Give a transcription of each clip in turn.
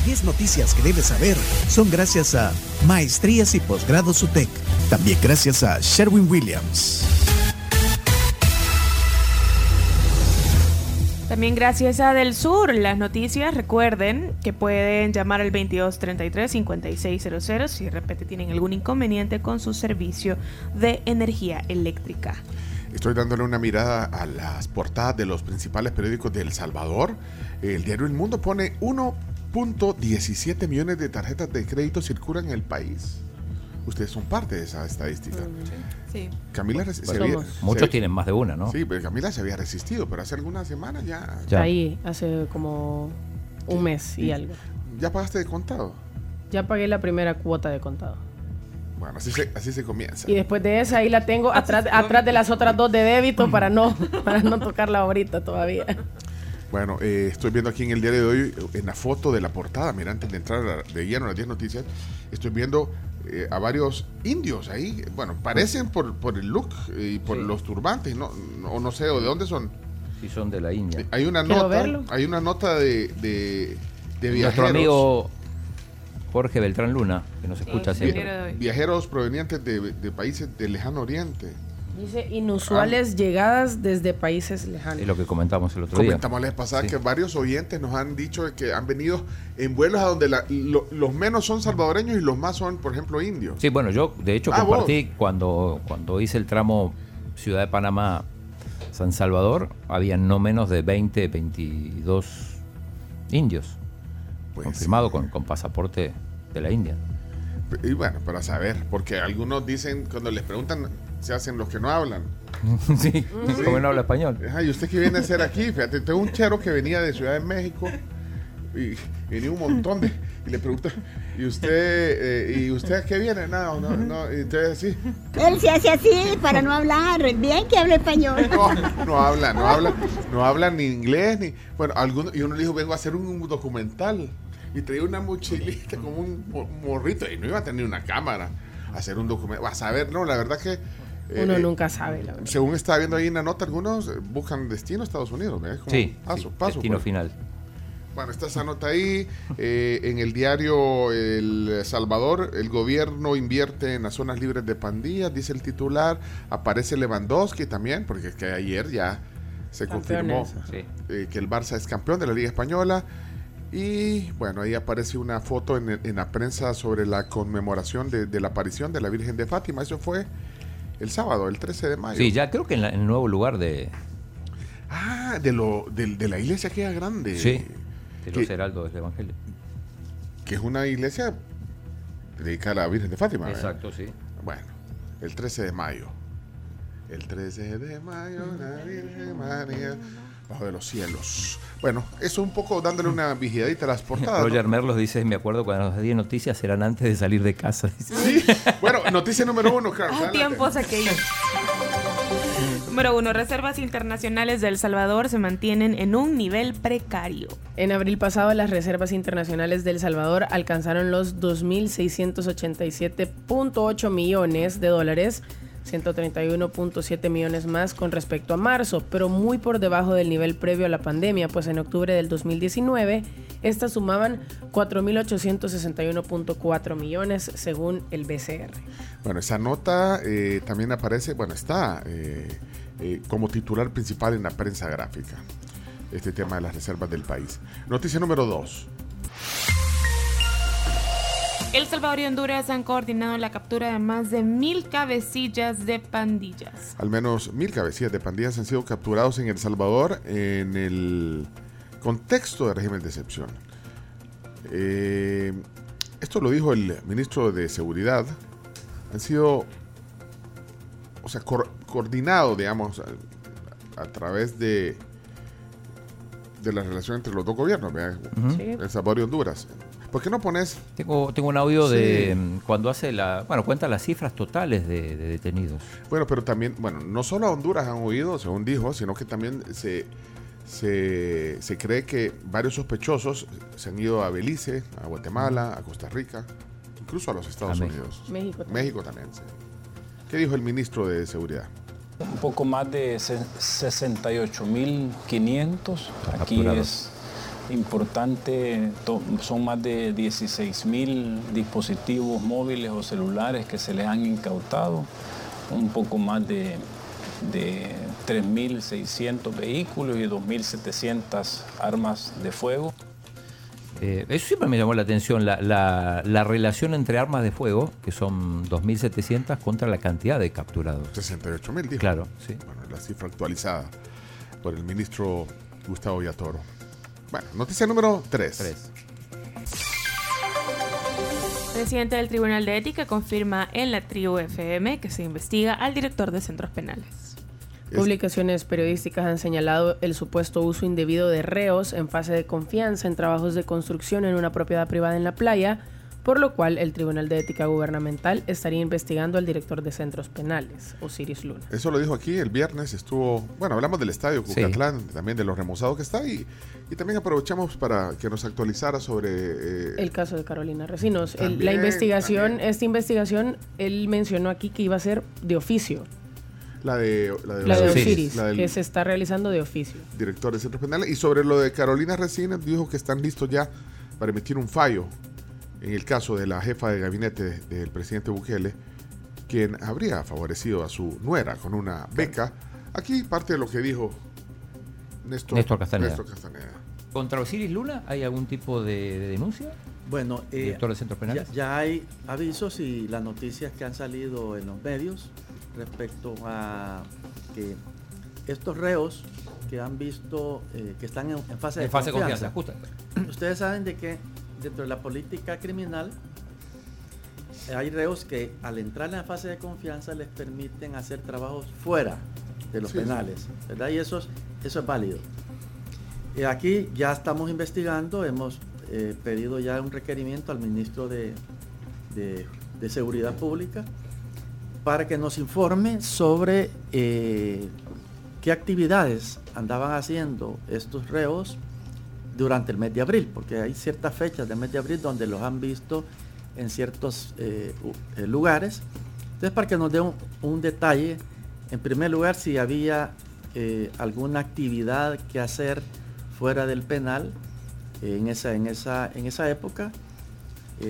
Las 10 noticias que debes saber son gracias a Maestrías y Posgrados UTEC. También gracias a Sherwin Williams. También gracias a Del Sur, las noticias, recuerden que pueden llamar al 2233-5600 si de repente tienen algún inconveniente con su servicio de energía eléctrica. Estoy dándole una mirada a las portadas de los principales periódicos de El Salvador. El diario El Mundo pone 1.17 millones de tarjetas de crédito circulan en el país. Ustedes son parte de esa estadística. Sí. Camila se Bueno, había- muchos se- tienen más de una, ¿no? Sí, pero Camila se había resistido, pero hace algunas semanas ya. Ya. Ahí, hace como un mes y algo. ¿Ya pagaste de contado? Ya pagué la primera cuota de contado. Bueno, así se, así se comienza. Y después de esa, ahí la tengo atrás, atrás de las otras dos de débito para no, para no tocarla ahorita todavía. Bueno, eh, estoy viendo aquí en el diario de hoy, en la foto de la portada, mira, antes de entrar a la- de lleno a las 10 noticias, estoy viendo eh, a varios indios ahí. Bueno, parecen por, por el look y por Sí. los turbantes, no, no, no sé, o de dónde son. Sí, son de la India. Hay una Quiero nota, verlo. hay una nota de, de, de Nuestro viajeros. amigo Jorge Beltrán Luna, que nos escucha Sí, siempre. Viajeros provenientes de, de países del lejano oriente. Dice inusuales llegadas desde países lejanos. Es lo que comentamos el otro día. Comentamos la vez pasada Sí. que varios oyentes nos han dicho que han venido en vuelos a donde la- lo- los menos son salvadoreños y los más son, por ejemplo, indios. Sí, bueno, yo de hecho Ah, compartí cuando, cuando hice el tramo Ciudad de Panamá San Salvador, había no menos de 20, 22 indios Pues, confirmado con, con pasaporte de la India. Y bueno, para saber, porque algunos dicen, cuando les preguntan, se hacen los que no hablan. sí, como no habla español. Ajá, ¿y usted qué viene a hacer aquí? Fíjate, tengo un chero que venía de Ciudad de México y venía un montón de... Y le pregunta, ¿y usted, eh, ¿y usted a qué viene? No, no, no. Y entonces así, Él se hace así para no hablar. Bien que habla español. no, no habla, no habla, no habla ni inglés, ni... Bueno, algunos, y uno le dijo, vengo a hacer un documental. Y traía una mochilita como un mo- morrito y no iba a tener una cámara a hacer un documento. A saber, no, la verdad que... eh, Uno eh, nunca sabe, la verdad. Según estaba viendo ahí en la nota, algunos eh, buscan destino a Estados Unidos. ¿ves? Como Sí, paso, sí, paso. destino pues. final. Bueno, está esa nota ahí. Eh, en el diario El Salvador, el gobierno invierte en las zonas libres de pandillas, dice el titular. Aparece Lewandowski también, porque es que ayer ya se confirmó. Sí. eh, que el Barça es campeón de la Liga Española. Y bueno, ahí aparece una foto en la prensa sobre la conmemoración de, de la aparición de la Virgen de Fátima. Eso fue el sábado, el 13 de mayo. Sí, ya creo que en, la- en el nuevo lugar de, Ah, de, lo, de, de la iglesia que es grande. sí, de los que- heraldos del Evangelio. que es una iglesia dedicada a la Virgen de Fátima. ¿verdad? Exacto, sí. Bueno, el 13 de mayo. El 13 de mayo, la Virgen María, bajo de los cielos. Bueno, eso un poco dándole una vigiladita a las portadas. ¿no? Roger Merlos dice, me acuerdo cuando nos di noticias eran antes de salir de casa. dice. Sí. Bueno, noticia número uno, Carlos. Ah, tiempos aquellos. Número uno, reservas internacionales de El Salvador se mantienen en un nivel precario. En abril pasado, las reservas internacionales de El Salvador alcanzaron los 2.687.8 millones de dólares, 131.7 millones más con respecto a marzo, pero muy por debajo del nivel previo a la pandemia, pues en octubre del 2019 estas sumaban 4.861.4 millones según el BCR. Bueno, esa nota eh, también aparece, bueno, está eh, eh, como titular principal en la prensa gráfica. Este tema de las reservas del país. Noticia número dos. El Salvador y Honduras han coordinado la captura de más de mil cabecillas de pandillas. Al menos mil cabecillas de pandillas han sido capturados en El Salvador en el contexto de régimen de excepción. Eh, esto lo dijo el ministro de Seguridad. Han sido, o sea, cor- coordinado, digamos, a, a través de, de la relación entre los dos gobiernos. El Salvador y Honduras. ¿Por qué no pones Tengo, tengo un audio de Sí. mm, cuando hace la, bueno, cuenta las cifras totales de, de detenidos. Bueno, pero también, bueno, no solo a Honduras han huido, según dijo, sino que también se, se, se cree que varios sospechosos se han ido a Belice, a Guatemala, a Costa Rica, incluso a los Estados A. Unidos. México también. México también, sí. ¿Qué dijo el ministro de Seguridad? Un poco más de se- 68.500. Aquí Capturados. es importante, son más de 16 mil dispositivos móviles o celulares que se les han incautado, un poco más de, de 3.600 vehículos y 2.700 armas de fuego. Eh, eso siempre me llamó la atención, la, la, la, relación entre armas de fuego, que son 2.700, contra la cantidad de capturados. 68.000, dijo. Claro, sí. Bueno, la cifra actualizada por el ministro Gustavo Villatoro. Bueno, noticia número 3. 3. Presidente del Tribunal de Ética confirma en la tribu FM que se investiga al director de centros penales. Publicaciones periodísticas han señalado el supuesto uso indebido de reos en fase de confianza en trabajos de construcción en una propiedad privada en la playa, por lo cual el Tribunal de Ética Gubernamental estaría investigando al director de centros penales, Osiris Luna. Eso lo dijo aquí el viernes, estuvo, bueno, hablamos del estadio Cucatlán, sí. también de lo remozado que está y, y, también aprovechamos para que nos actualizara sobre... Eh, el caso de Carolina Recinos. También, el, la investigación, también. esta investigación, él mencionó aquí que iba a ser de oficio. La de, la de, la de Osiris, la que se está realizando de oficio. Director de centros penales. Y sobre lo de Carolina Recinos, dijo que están listos ya para emitir un fallo en el caso de la jefa de gabinete del presidente Bukele, quien habría favorecido a su nuera con una beca. Aquí parte de lo que dijo Néstor, Néstor, Castaneda. Néstor Castaneda. ¿Contra Osiris Luna hay algún tipo de, de denuncia? Bueno, eh, director de centros penales. Ya, ya, hay avisos y las noticias que han salido en los medios respecto a que estos reos que han visto eh, que están en, en fase, en de, fase confianza, de confianza, justo. Ustedes saben de que dentro de la política criminal hay reos que al entrar en la fase de confianza les permiten hacer trabajos fuera de los sí, penales, ¿verdad? Y eso es, eso es válido. Y aquí ya estamos investigando, hemos eh, pedido ya un requerimiento al ministro de, de, de, Seguridad Pública para que nos informe sobre eh, qué actividades andaban haciendo estos reos durante el mes de abril, porque hay ciertas fechas del mes de abril donde los han visto en ciertos eh, lugares. Entonces, para que nos dé un, un, detalle, en primer lugar, si había eh, alguna actividad que hacer fuera del penal eh, en, esa, en, esa, en esa época,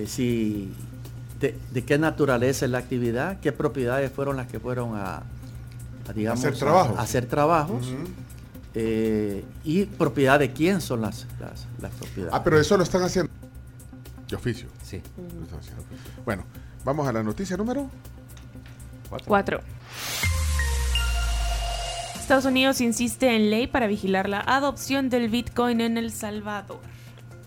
si, de, de, qué naturaleza es la actividad, qué propiedades fueron las que fueron a, a digamos, hacer trabajos. A, a hacer trabajos. Uh -huh. Eh, y propiedad de quién son las, las, las, propiedades. Ah, pero eso lo están haciendo de oficio. Sí. Uh-huh. Bueno, vamos a la noticia número 4. Estados Unidos insiste en ley para vigilar la adopción del Bitcoin en El Salvador.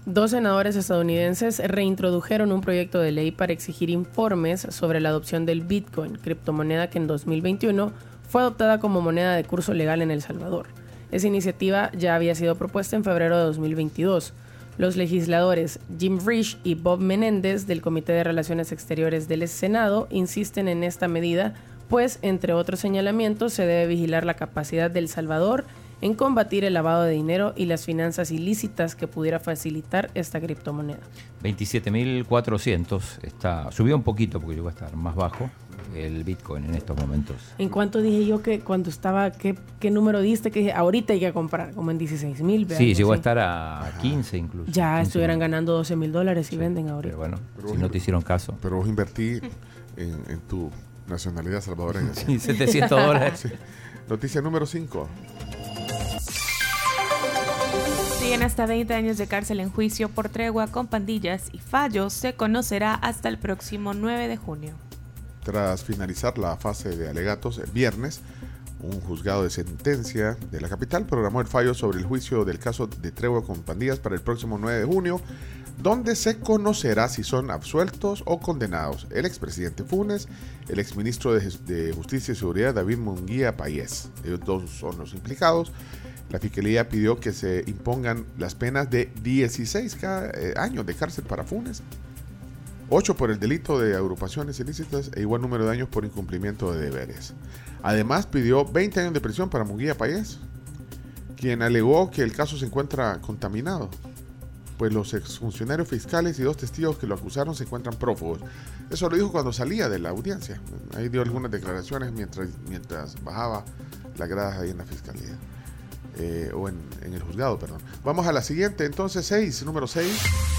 Dos senadores estadounidenses reintrodujeron un proyecto de ley para exigir informes sobre la adopción del Bitcoin, criptomoneda que en 2021 fue adoptada como moneda de curso legal en El Salvador. Esa iniciativa ya había sido propuesta en febrero de 2022. Los legisladores Jim Risch y Bob Menéndez del Comité de Relaciones Exteriores del Senado insisten en esta medida, pues, entre otros señalamientos, se debe vigilar la capacidad de El Salvador en combatir el lavado de dinero y las finanzas ilícitas que pudiera facilitar esta criptomoneda. 27.400 está subió un poquito porque llegó a estar más bajo el Bitcoin en estos momentos. ¿En cuánto dije yo que cuando estaba, qué, qué número diste que dije, ahorita hay que comprar? Como en 16 mil. Sí, llegó a estar a 15 incluso. Ya 15 estuvieran ganando 12 mil dólares y sí, venden ahorita. Pero bueno, pero si no te hicieron caso. Pero vos invertí en, en tu nacionalidad salvadoreña. Sí, 700 dólares. Sí. Noticia número 5. Siguen hasta 20 años de cárcel en juicio por tregua con pandillas y fallo se conocerá hasta el próximo 9 de junio. Tras finalizar la fase de alegatos el viernes, un juzgado de sentencia de la capital programó el fallo sobre el juicio del caso de tregua con pandillas para el próximo 9 de junio, donde se conocerá si son absueltos o condenados el expresidente Funes, el exministro de, Justicia y Seguridad David Munguía Payés. Ellos dos son los implicados. La Fiscalía pidió que se impongan las penas de 16 eh, años de cárcel para Funes, 8 por el delito de agrupaciones ilícitas e igual número de años por incumplimiento de deberes. Además pidió 20 años de prisión para Munguía Payés, quien alegó que el caso se encuentra contaminado, pues los exfuncionarios fiscales y dos testigos que lo acusaron se encuentran prófugos. Eso lo dijo cuando salía de la audiencia. Ahí dio algunas declaraciones mientras, mientras bajaba las gradas ahí en la fiscalía. eh, o en, en el juzgado, perdón. Vamos a la siguiente, entonces 6, número 6.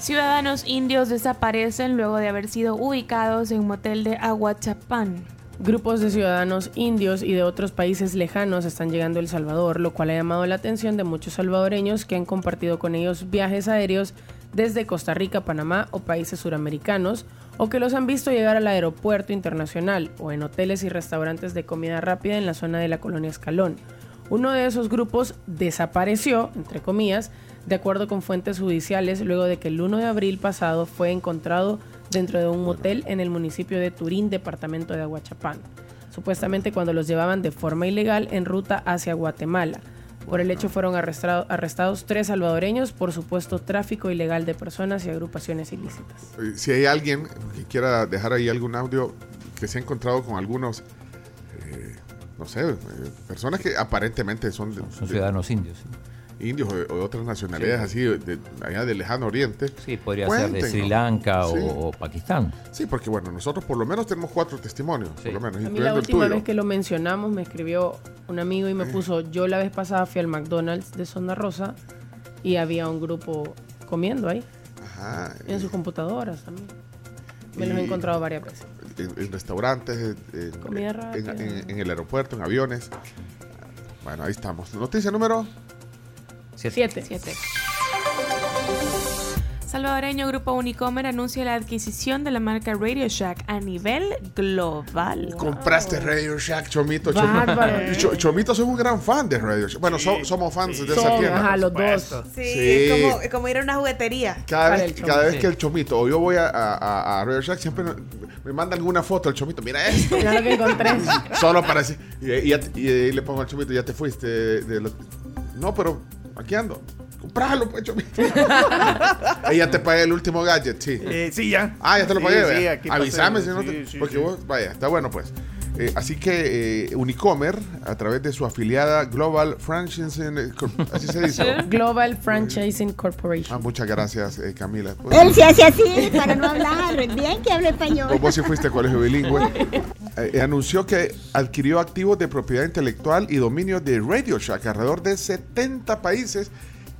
Ciudadanos indios desaparecen luego de haber sido ubicados en un motel de Aguachapán. Grupos de ciudadanos indios y de otros países lejanos están llegando a El Salvador, lo cual ha llamado la atención de muchos salvadoreños que han compartido con ellos viajes aéreos desde Costa Rica, Panamá o países suramericanos, o que los han visto llegar al aeropuerto internacional o en hoteles y restaurantes de comida rápida en la zona de la colonia Escalón. Uno de esos grupos desapareció, entre comillas, de acuerdo con fuentes judiciales, luego de que el 1 de abril pasado fue encontrado dentro de un motel en el municipio de Turín, departamento de Aguachapán, supuestamente cuando los llevaban de forma ilegal en ruta hacia Guatemala. Por el hecho fueron arrestado- arrestados tres salvadoreños por supuesto tráfico ilegal de personas y agrupaciones ilícitas. Eh, Si hay alguien que quiera dejar ahí algún audio que se ha encontrado con algunos, eh, no sé, eh, personas que aparentemente son, de- Son de- ciudadanos indios. ¿sí? Indios o de, o de otras nacionalidades así, de, allá del lejano oriente. Sí, podría ser de Sri. Lanka o- Sí. o, Pakistán. Sí, porque bueno, nosotros por lo menos tenemos cuatro testimonios, Sí. por lo menos, A mí la última tuyo. vez que lo mencionamos me escribió un amigo y me puso, yo la vez pasada fui al McDonald's de Zona Rosa y había un grupo comiendo ahí, Ajá, en sus computadoras también. Me los he encontrado varias veces. en, en restaurantes, en, Comida en- en el aeropuerto, en aviones. Bueno, ahí estamos. Noticia número. Siete. Siete. Salvadoreño Grupo Unicomer anuncia la adquisición de la marca Radio Shack a nivel global. Compraste Radio Shack, Chomito. Bárbaro. Chomito, Cho- Chomito, soy un gran fan de Radio Shack. Bueno, so- somos fans de esa tienda. ajá, los dos. Sí, Sí. es como, como ir a una juguetería. Cada vez, el Chomito. cada vez Sí. que el Chomito o yo voy a, a, a- a Radio Shack, siempre me- mandan alguna foto del Chomito. Mira esto. Mira lo que encontré. Solo para decir. Y, y le pongo al Chomito, ya te fuiste. de- de los- No, pero aquí ando. Compralo, pues, Chomito. Ahí ya te pagué el último gadget, sí. Eh, sí, ya. Ah, ya te lo Sí, pagué, sí, ¿verdad? aquí pasé. Avísame si no te. Sí, sí, porque sí. vos, vaya, está bueno pues. Eh, así que eh, Unicomer, a través de su afiliada Global Franchising, eh, así se dice. Global Franchising Corporation. Ah, muchas gracias, eh, Camila. Él se hace así para no hablar. Bien que hable español. vos, vos sí fuiste a colegio bilingüe. Eh, anunció que adquirió activos de propiedad intelectual y dominio de Radio Shack alrededor de 70 países,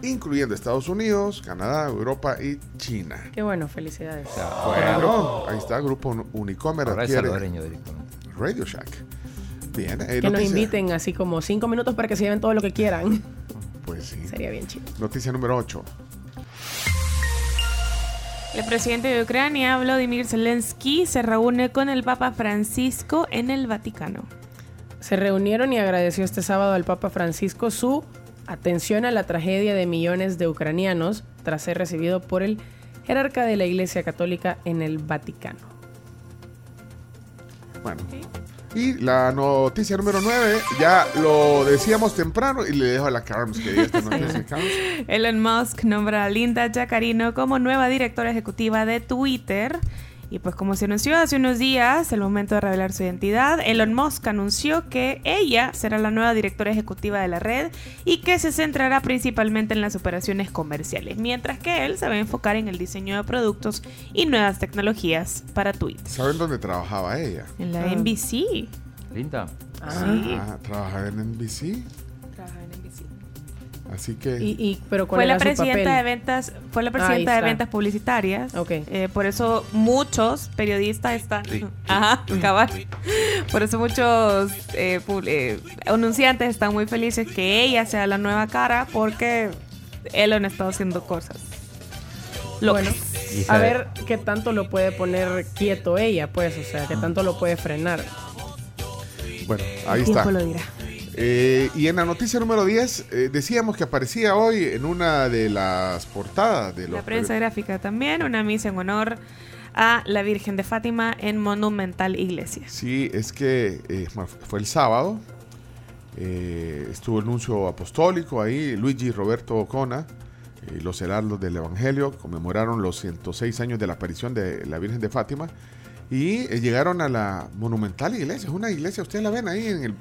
incluyendo Estados Unidos, Canadá, Europa y China. Qué bueno, felicidades. Bueno, ahí está, Grupo Unicomer ahora es adquiere salvadoreño directamente. Radio Shack. Bien, eh, Que nos inviten así como cinco minutos para que se lleven todo lo que quieran. Pues sí. Sería bien chido. Noticia número 8. El presidente de Ucrania, Vladimir Zelensky, se reúne con el Papa Francisco en el Vaticano. Se reunieron y agradeció este sábado al Papa Francisco su atención a la tragedia de millones de ucranianos tras ser recibido por el jerarca de la Iglesia Católica en el Vaticano. Bueno. Y la noticia número 9, ya lo decíamos temprano y le dejo a la Carms que diga esta noticia. Elon Musk nombra a Linda Jacarino como nueva directora ejecutiva de Twitter. Y pues como se anunció hace unos días, el momento de revelar su identidad, Elon Musk anunció que ella será la nueva directora ejecutiva de la red y que se centrará principalmente en las operaciones comerciales, mientras que él se va a enfocar en el diseño de productos y nuevas tecnologías para Twitter. ¿Saben dónde trabajaba ella? En la Ah. NBC. Linda. Ah, trabajaba en NBC. Así que. Y, y- pero ¿cuál Fue la su presidenta de ventas, fue la presidenta de ventas publicitarias. Ok. Eh, por eso muchos periodistas están, ajá, cabal. Por eso muchos eh, eh, anunciantes están muy felices que ella sea la nueva cara porque Elon está haciendo cosas. locas. Bueno, a ver qué tanto lo puede poner quieto ella, pues, o sea, qué tanto lo puede frenar. Bueno, ahí El está. tiempo lo dirá. Eh, y en la noticia número 10, eh, decíamos que aparecía hoy en una de las portadas de los. La prensa gráfica también, una misa en honor a la Virgen de Fátima en Monumental Iglesia. Sí, es que eh, fue el sábado. estuvo el nuncio apostólico ahí, Luigi Roberto Ocona, y los heraldos del Evangelio conmemoraron los 106 años de la aparición de la Virgen de Fátima y llegaron a la monumental iglesia. Es una iglesia, ustedes la ven ahí en el.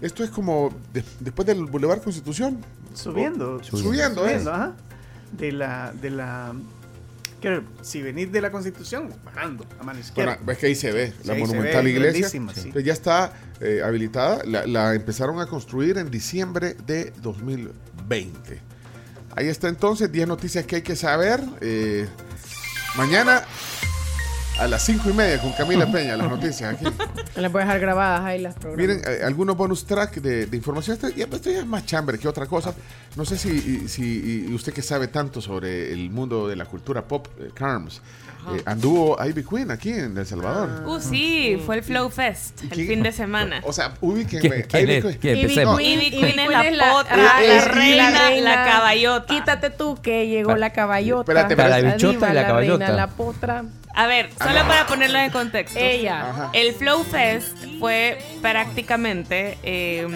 Esto es como de- después del Boulevard Constitución. Subiendo. Subiendo, ¿eh? Subiendo, ajá. De la, de la que si venís de la Constitución, bajando a mano izquierda. Bueno, ves que ahí se ve, Sí, la monumental ve, iglesia. sí. Ya está eh, habilitada. La, la empezaron a construir en diciembre de 2020. Ahí está entonces, 10 noticias que hay que saber. Eh, mañana a las 5 y media con Camila Peña, las noticias aquí. Les voy a dejar grabadas ahí las programas. Miren, eh, algunos bonus track de, de información. Esto ya, esto ya es más chamber que otra cosa. No sé si, si usted que sabe tanto sobre el mundo de la cultura pop, eh, Carms, eh, anduvo Ivy Queen aquí en El Salvador. Uh, sí, fue el Flow Fest el ¿Quién- fin de semana. O sea, ubíquenme. ¿Quién- quién Ivy es? Queen. Ivy. Queen, Ivy Ivy Queen es la potra, ah, la reina, la caballota. Quítate tú que llegó la caballota. Espérate, espérate. La bichota y la la caballota. reina, la potra. A ver, solo para ponerlo en contexto. Ella. Ajá. El Flow Fest fue prácticamente eh,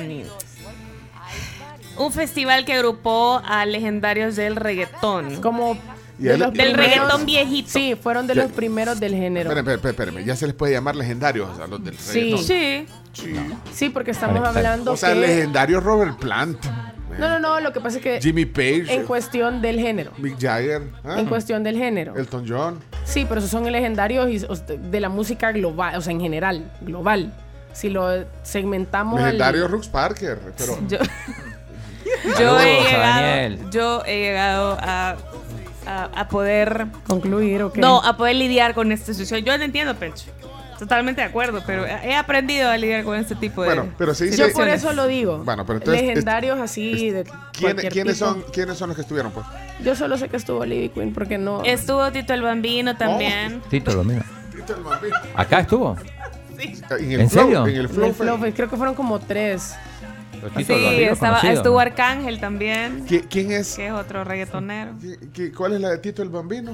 un festival que agrupó a legendarios del reggaetón. Como de Del primeros- reggaetón viejito. Sí, fueron de Ya. los primeros del género. Espérenme, espérenme, espérenme. Ya se les puede llamar legendarios a los del Sí. reggaetón. Sí. Sí. Sí, porque estamos hablando O sea, que... legendario Robert Plant. No, no, no, lo que pasa es que Jimmy Page. en cuestión del género. Mick Jagger. ah, En cuestión del género. Elton John. Sí, pero esos son legendarios o de la música global, o sea, en general, global. Si lo segmentamos al- Legendario Rux Parker. Pero Yo, yo, he llegado, yo he llegado a, a, a poder concluir, ¿ok? no a poder lidiar con esta situación. Yo lo entiendo, Pencho. Totalmente de acuerdo, pero he aprendido a lidiar con este tipo de Bueno, pero se dice- Yo por eso lo digo. Bueno, pero entonces- Legendarios así de ¿quién- ¿quiénes, tipo. son, ¿quiénes son los que estuvieron? Pues? Yo solo sé que estuvo Libby Queen porque no... Estuvo Tito el Bambino también. Tito, lo mismo. Acá estuvo. En, el ¿En Flow, serio? En el En Flow. el creo que fueron como tres. Sí, Tito el Bambino estaba, conocido, estuvo ¿no? Arcángel también, ¿Qui- ¿Quién es? que es otro reggaetonero. ¿Qui- qui- ¿Cuál es la de Tito el Bambino?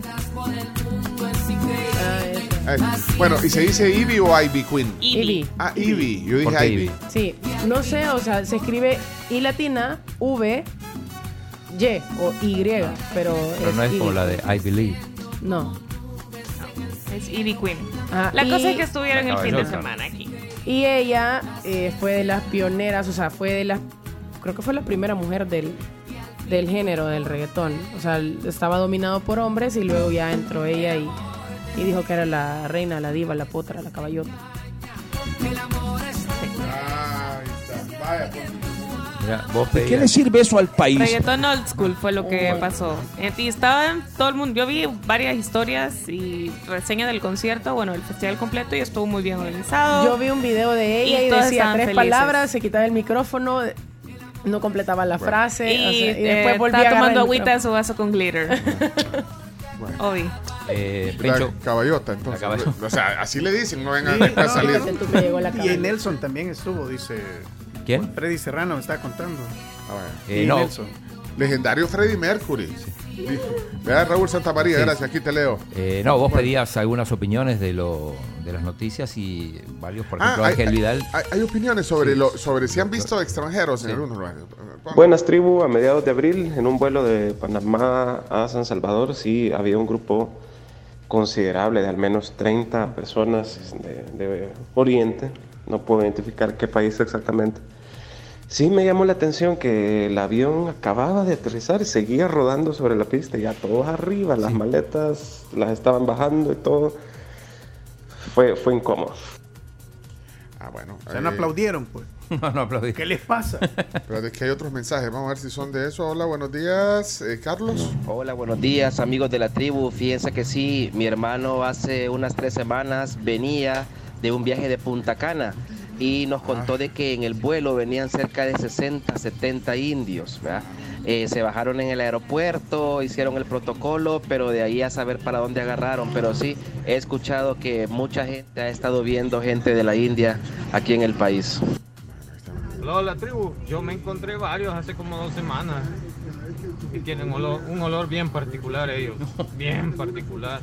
Eh, bueno, ¿y se dice Ivy o Ivy Queen? Ivy. Ah, Ivy. Yo ¿Por dije Ivy. Sí, no sé, o sea, se escribe I latina, V, Y o Y, pero, Pero no es Ivy. como la de I Believe. No. Es Ivy Queen. Ah, La y- cosa es que estuvieron el fin de semana aquí. Y ella eh, fue de las pioneras, o sea, fue de las. Creo que fue la primera mujer del, del género del reggaetón. O sea, estaba dominado por hombres y luego ya entró ella y, y dijo que era la reina, la diva, la potra, la caballota. Pues. Vos ¿Qué le sirve eso al país? Reggaeton Old School fue lo que Oh. pasó. Eh, Y estaban todo el mundo. Yo vi varias historias y reseñas del concierto, bueno, el festival completo y estuvo muy bien organizado. Yo vi un video de ella Y y, decía tres felices. palabras, se quitaba el micrófono, no completaba la frase. y, o sea, y eh, después volvía estaba tomando agüita de su vaso con glitter. Bueno. Obvio. Eh, La Pencho, caballota, entonces. La caballota. O sea, así le dicen, no vengan Sí, a no, salir. La Y. Nelson también estuvo, dice ¿quién? Freddy Serrano, me estaba contando. Ah, vaya. Eh, y no, Nelson. Legendario Freddie Mercury. Vea, Raúl Santamaría, Sí. gracias, aquí te leo. eh, no, vos Bueno. pedías algunas opiniones de lo de las noticias y varios, por Ah, ejemplo, hay, Ángel hay- Vidal. hay- hay opiniones sobre, Sí. lo, sobre si han visto extranjeros en Sí. algunos lugares. Buenas tribu, a mediados de abril, en un vuelo de Panamá a San Salvador, sí había un grupo considerable de al menos 30 personas de, de Oriente, no puedo identificar qué país exactamente. Sí me llamó la atención que el avión acababa de aterrizar y seguía rodando sobre la pista, ya todos arriba, las maletas las estaban bajando y todo. Fue, fue incómodo. Ah, bueno. O sea, no eh, aplaudieron, pues. No, no aplaudí. ¿Qué les pasa? Pero es que hay otros mensajes, vamos a ver si son de eso. Hola, buenos días, eh, Carlos. Hola, buenos días amigos de la tribu. Fíjense que sí, mi hermano hace unas tres semanas venía de un viaje de Punta Cana y nos contó de que en el vuelo venían cerca de 60, 70 indios. ¿verdad? Eh, se bajaron en el aeropuerto, hicieron el protocolo, pero de ahí a saber para dónde agarraron. Pero sí, he escuchado que mucha gente ha estado viendo gente de la India aquí en el país. Hola, la tribu. Yo me encontré varios hace como dos semanas. Y tienen olor- un olor bien particular ellos. Bien particular.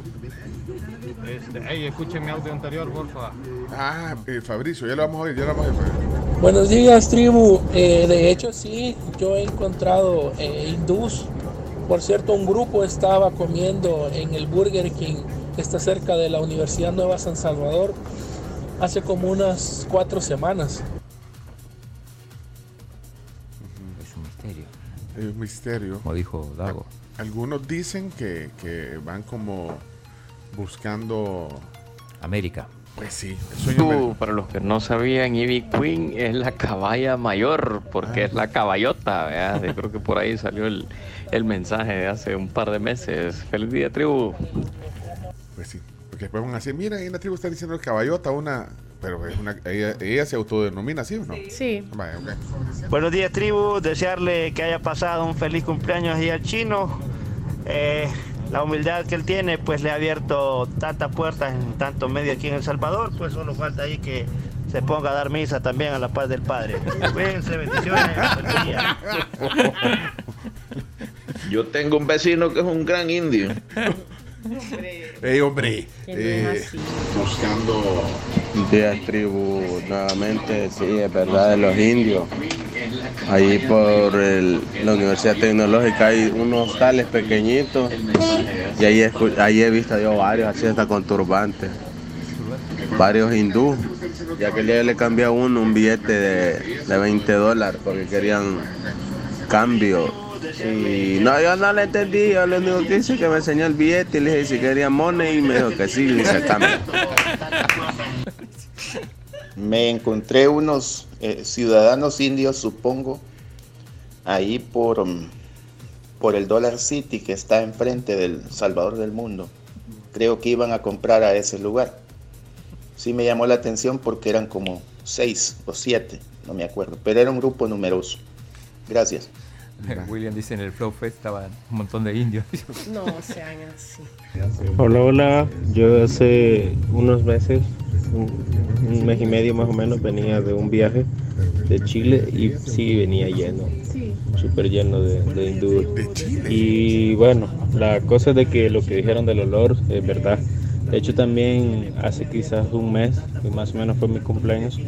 Este, hey, escuchen mi audio anterior, porfa. Ah, eh, Fabricio, ya lo vamos a oír, ya lo vamos a oír. Buenos días, tribu. Eh, de hecho, sí, yo he encontrado eh, hindús. Por cierto, un grupo estaba comiendo en el Burger King que está cerca de la Universidad Nueva San Salvador hace como unas cuatro semanas. Es un misterio. Es un misterio. Como dijo Dago. Algunos dicen que, que van como buscando... América. Pues sí, el sueño americano. Uh, para los que no sabían, Ivy Queen es la caballa mayor, porque es la caballota, ¿verdad? Yo creo que por ahí salió el, el mensaje de hace un par de meses. Feliz día, tribu. Pues sí, porque después van a decir, mira, ahí en la tribu está diciendo el caballota, una... Pero es una, ella, ella se autodenomina así o no? Sí. Vaya, ok. Buenos días, tribu. Desearle que haya pasado un feliz cumpleaños ahí al chino. Eh, la humildad que él tiene, pues le ha abierto tantas puertas en tanto medio aquí en El Salvador. Pues solo falta ahí que se ponga a dar misa también a la paz del Padre. Cuídense, bendiciones. Yo tengo un vecino que es un gran indio. Hombre. Que no es así. buscando... Días tribu, nuevamente, sí, es verdad, de los indios. Ahí por el- la Universidad Tecnológica hay unos tales pequeñitos y ahí, escu- ahí he visto yo varios, así hasta con turbantes. Varios hindú. Ya que día le cambié a uno un billete de, de 20 dólares porque querían cambio. Y no, yo no le entendí, yo lo único que hice es que me enseñó el billete y le dije si quería money y me dijo que sí, cambio. Me encontré unos eh, ciudadanos indios, supongo, ahí por, mm, por el Dollar City que está enfrente del Salvador del Mundo. Creo que iban a comprar a ese lugar. Sí me llamó la atención porque eran como seis o siete, no me acuerdo, pero era un grupo numeroso. Gracias. William dice en el Flow Fest estaban un montón de indios. No sean así. Hola, hola. Yo hace unos meses, un, un mes y medio más o menos, venía de un viaje de Chile y sí venía lleno, súper lleno de, de hindúes. Y bueno, la cosa es de que lo que dijeron del olor es verdad. De hecho, también hace quizás un mes, que más o menos fue mi cumpleaños,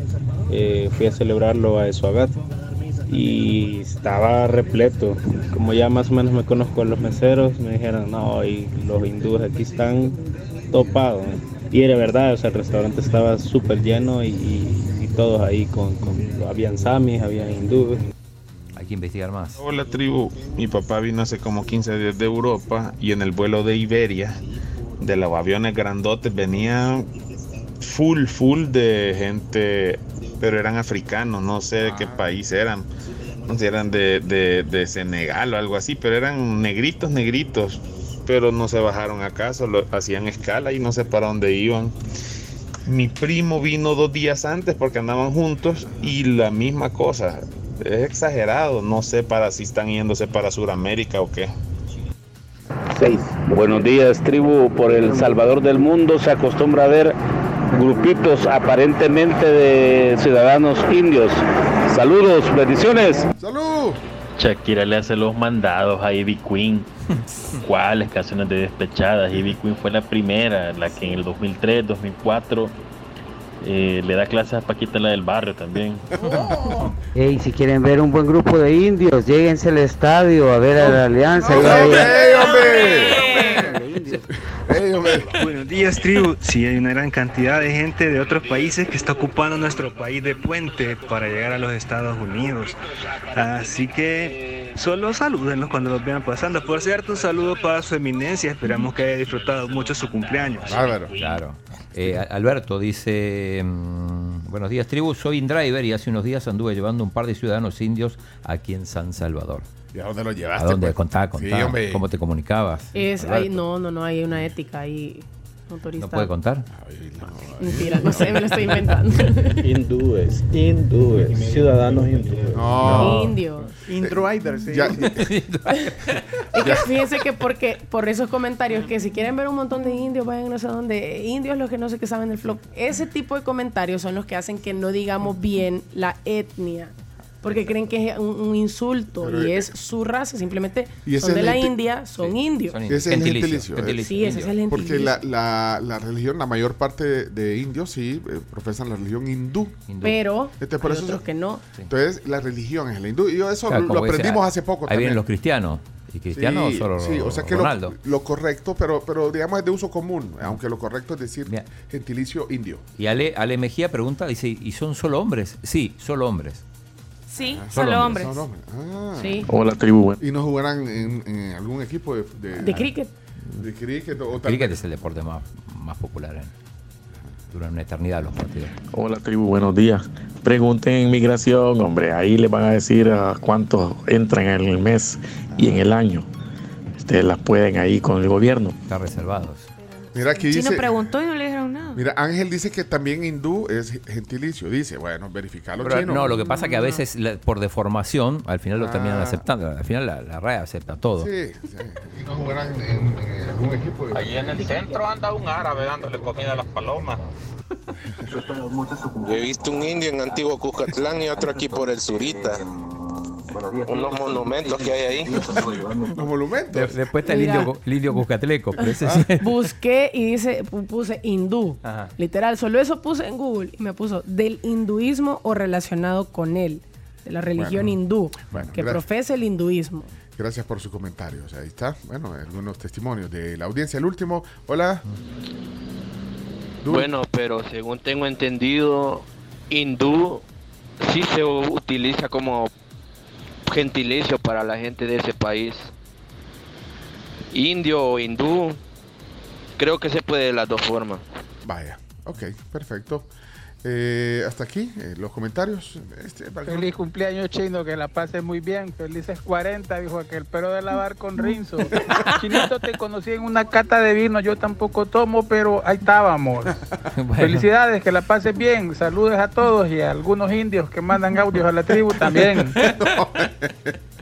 eh, fui a celebrarlo a Eswagat y estaba repleto. Como ya más o menos me conozco a los meseros, me dijeron, no, y los hindúes aquí están topados. Y era verdad, o sea, el restaurante estaba súper lleno y, y- y todos ahí con, con- habían samis, habían hindúes. Hay que investigar más. Hola tribu, mi papá vino hace como 15 días de Europa y en el vuelo de Iberia, de los aviones grandotes, venía full, full de gente, pero eran africanos, no sé de qué país eran, no sé si eran de, de, de Senegal o algo así, pero eran negritos, negritos, pero no se bajaron acá, solo hacían escala y no sé para dónde iban. Mi primo vino dos días antes porque andaban juntos y la misma cosa. Es exagerado, no sé para si están yéndose para Sudamérica o qué. Buenos días, tribu. Por El Salvador del Mundo se acostumbra a ver grupitos aparentemente de ciudadanos indios. Saludos, bendiciones. ¡Salud! Shakira le hace los mandados a Ivy Queen. ¿Cuáles canciones de despechadas? Ivy Queen fue la primera, la que en el 2003, 2004 eh, le da clases a Paquita la del barrio también. Hey, si quieren ver un buen grupo de indios, lléguense al estadio a ver a la Alianza. Buenos días, tribu. Sí, hay una gran cantidad de gente de otros países que está ocupando nuestro país de puente para llegar a los Estados Unidos. Así que solo salúdenlos cuando los vean pasando. Por cierto, un saludo para su eminencia. Esperamos que haya disfrutado mucho su cumpleaños. Claro. Eh, Alberto dice, mm, buenos días tribu, soy InDriver y hace unos días anduve llevando un par de ciudadanos indios aquí en San Salvador. ¿Y a dónde lo llevaste? ¿A dónde? pues? Contá, Sí, contá. hombre. ¿Cómo te comunicabas? Es, ahí, no, no, no, hay una ética ahí autorista. ¿No puede contar? Mentira, no sé, me lo estoy inventando. Hindúes, hindúes, ciudadanos hindúes. No. Indio. Indriver, sí. Ya- Es que fíjense que porque por esos comentarios que si quieren ver un montón de indios, vayan no sé dónde, indios los que no sé qué saben del flow. Ese tipo de comentarios son los que hacen que no digamos bien la etnia. Porque creen que es un, un insulto Pero, y eh, es su raza, simplemente y son de la India, son indios. Ese es el gentilicio. eh. Sí, ese es el Porque gentilicio. la, la, la religión, la mayor parte de, de indios sí eh, profesan la religión hindú. Pero Este, por hay eso otros que no. Entonces, la religión es la hindú. Y yo eso Claro, lo dice, aprendimos hace poco Ahí también. vienen los cristianos. ¿Y cristianos sí, solo sí, o sea que lo, Ronaldo? lo correcto, pero, pero digamos es de uso común, aunque lo correcto es decir gentilicio indio. Y Ale, Ale Mejía pregunta, dice, ¿y son solo hombres? Sí, solo hombres. Sí, Ah, solo hombres. Hombres. Ah. Sí. Hola, tribu. Bueno. ¿Y no jugarán en, en algún equipo de, de, De cricket. de cricket o tal Cricket es el deporte más, más popular. ¿eh? Duran una eternidad los partidos. Hola, tribu. Buenos días. Pregunten en migración, hombre. Ahí les van a decir a cuántos entran en el mes y en el año. Ustedes las pueden ahí con el gobierno. Están reservados. Mira, aquí dice. preguntó y no le. Mira, Ángel dice que también hindú es gentilicio. Dice, bueno, verificarlo Pero, chino. no, lo que pasa que a veces la- por deformación al final lo terminan Ah. aceptando. Al final la, la RAE acepta todo. Sí, sí. ¿Y no jugarán en, en algún equipo? De... Allí en el centro anda un árabe dándole comida a las palomas. Yo he visto un indio en Antiguo Cuscatlán y otro aquí por el Surita. Unos monumentos que hay ahí. Los monumentos. De- después está el Mira. indio, el indio cuscatleco. pero ese sí- Busqué y dice, pu- puse hindú. Ajá. Literal, solo eso puse en Google y me puso del hinduismo o relacionado con él, de la religión Bueno, hindú, bueno, que gracias. profesa el hinduismo. Gracias por sus comentarios. Ahí está. Bueno, algunos testimonios de la audiencia. El último. Hola. Bueno, pero según tengo entendido, hindú sí se utiliza como gentilicio para la gente de ese país. Indio o hindú, creo que se puede de las dos formas. Vaya. Ok, perfecto. Eh, hasta aquí eh, los comentarios. Este, para que no- Feliz cumpleaños chino, que la pases muy bien. Felices 40, dijo aquel, pero de lavar con rinzo. Chinito, te conocí en una cata de vino, yo tampoco tomo, pero ahí estábamos. Felicidades, que la pases bien. Saludos a todos y a algunos indios que mandan audios a la tribu también.